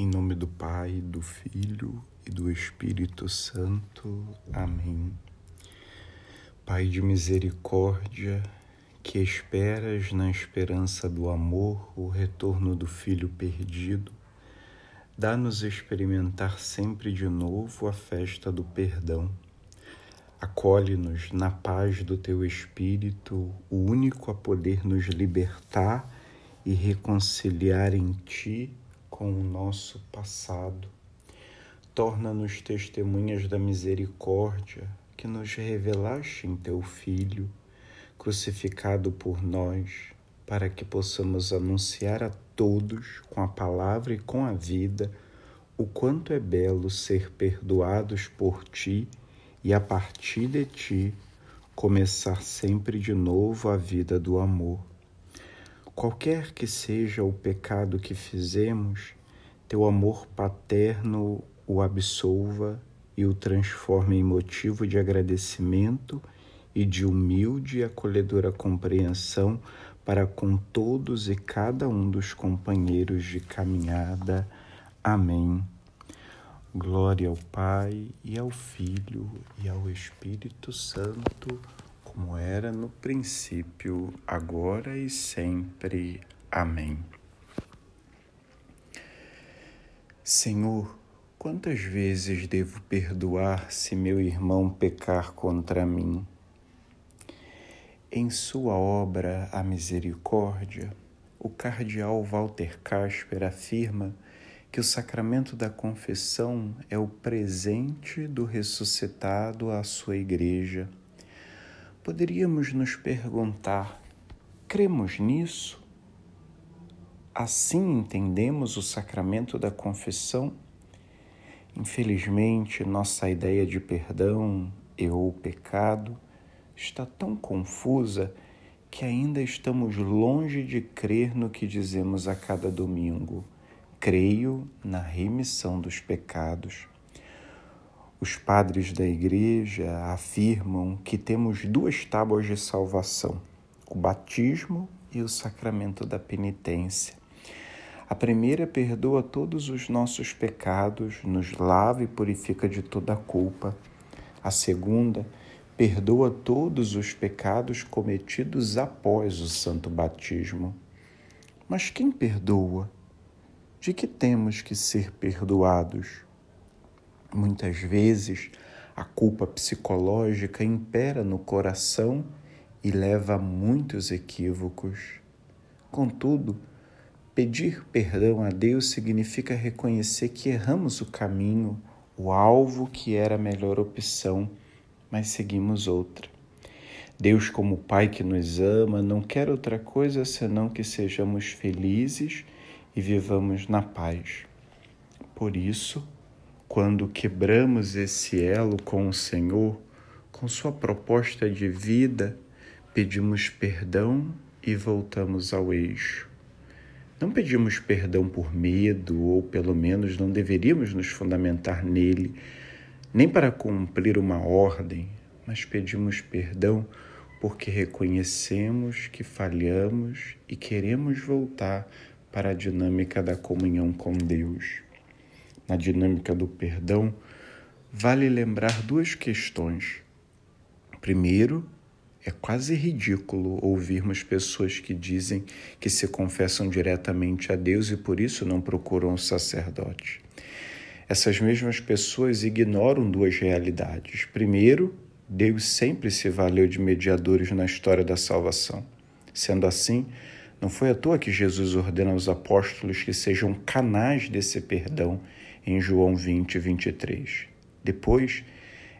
Em nome do Pai, do Filho e do Espírito Santo. Amém. Pai de misericórdia, que esperas na esperança do amor o retorno do Filho perdido, dá-nos experimentar sempre de novo a festa do perdão. Acolhe-nos na paz do teu Espírito, o único a poder nos libertar e reconciliar em ti com o nosso passado. Torna-nos testemunhas da misericórdia que nos revelaste em teu Filho, crucificado por nós, para que possamos anunciar a todos, com a palavra e com a vida, o quanto é belo ser perdoados por ti e, a partir de ti, começar sempre de novo a vida do amor. Qualquer que seja o pecado que fizemos, teu amor paterno o absolva e o transforme em motivo de agradecimento e de humilde e acolhedora compreensão para com todos e cada um dos companheiros de caminhada. Amém. Glória ao Pai e ao Filho e ao Espírito Santo, como era no princípio, agora e sempre. Amém. Senhor, quantas vezes devo perdoar se meu irmão pecar contra mim? Em sua obra A Misericórdia, o cardeal Walter Casper afirma que o sacramento da confissão é o presente do ressuscitado à sua igreja. Poderíamos nos perguntar: cremos nisso? Assim entendemos o sacramento da confissão? Infelizmente, nossa ideia de perdão e ou pecado está tão confusa que ainda estamos longe de crer no que dizemos a cada domingo. Creio na remissão dos pecados. Os padres da Igreja afirmam que temos duas tábuas de salvação: o batismo e o sacramento da penitência. A primeira perdoa todos os nossos pecados, nos lava e purifica de toda a culpa. A segunda perdoa todos os pecados cometidos após o santo batismo. Mas quem perdoa? De que temos que ser perdoados? Muitas vezes a culpa psicológica impera no coração e leva a muitos equívocos. Contudo, Pedir perdão a Deus significa reconhecer que erramos o caminho, o alvo que era a melhor opção, mas seguimos outra. Deus, como Pai que nos ama, não quer outra coisa senão que sejamos felizes e vivamos na paz. Por isso, quando quebramos esse elo com o Senhor, com Sua proposta de vida, pedimos perdão e voltamos ao eixo. Não pedimos perdão por medo, ou pelo menos não deveríamos nos fundamentar nele, nem para cumprir uma ordem, mas pedimos perdão porque reconhecemos que falhamos e queremos voltar para a dinâmica da comunhão com Deus. Na dinâmica do perdão, vale lembrar duas questões. Primeiro, é quase ridículo ouvirmos pessoas que dizem que se confessam diretamente a Deus e por isso não procuram o sacerdote. Essas mesmas pessoas ignoram duas realidades. Primeiro, Deus sempre se valeu de mediadores na história da salvação. Sendo assim, não foi à toa que Jesus ordena aos apóstolos que sejam canais desse perdão em João 20, 23. Depois,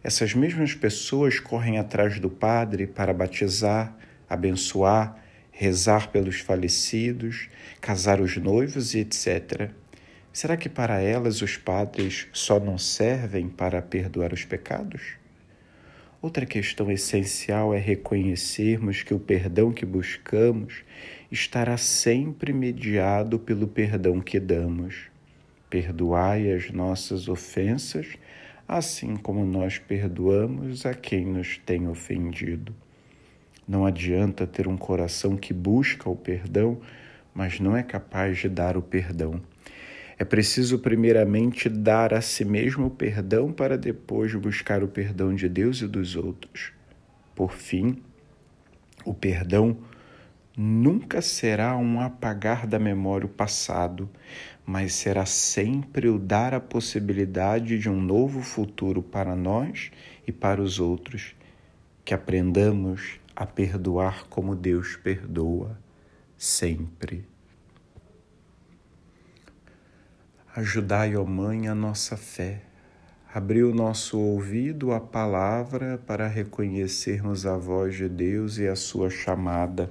essas mesmas pessoas correm atrás do padre para batizar, abençoar, rezar pelos falecidos, casar os noivos e etc. Será que para elas os padres só não servem para perdoar os pecados? Outra questão essencial é reconhecermos que o perdão que buscamos estará sempre mediado pelo perdão que damos. Perdoai as nossas ofensas assim como nós perdoamos a quem nos tem ofendido. Não adianta ter um coração que busca o perdão, mas não é capaz de dar o perdão. É preciso, primeiramente, dar a si mesmo o perdão para depois buscar o perdão de Deus e dos outros. Por fim, o perdão nunca será um apagar da memória o passado, mas será sempre o dar a possibilidade de um novo futuro para nós e para os outros. Que aprendamos a perdoar como Deus perdoa sempre. Ajudai, ó Mãe, a nossa fé. Abri o nosso ouvido à palavra para reconhecermos a voz de Deus e a sua chamada.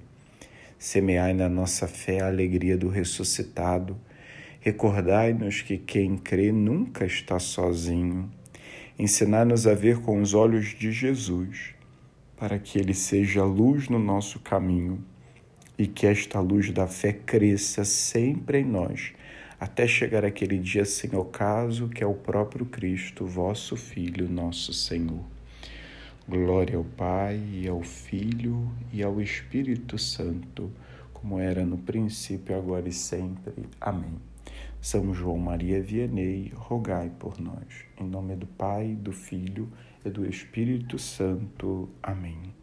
Semeai na nossa fé a alegria do ressuscitado. Recordai-nos que quem crê nunca está sozinho. Ensinai-nos a ver com os olhos de Jesus para que ele seja luz no nosso caminho e que esta luz da fé cresça sempre em nós, até chegar aquele dia sem ocaso, que é o próprio Cristo, vosso Filho, nosso Senhor. Glória ao Pai, e ao Filho e ao Espírito Santo, como era no princípio, agora e sempre. Amém. São João Maria Vianney, rogai por nós. Em nome do Pai, do Filho e do Espírito Santo. Amém.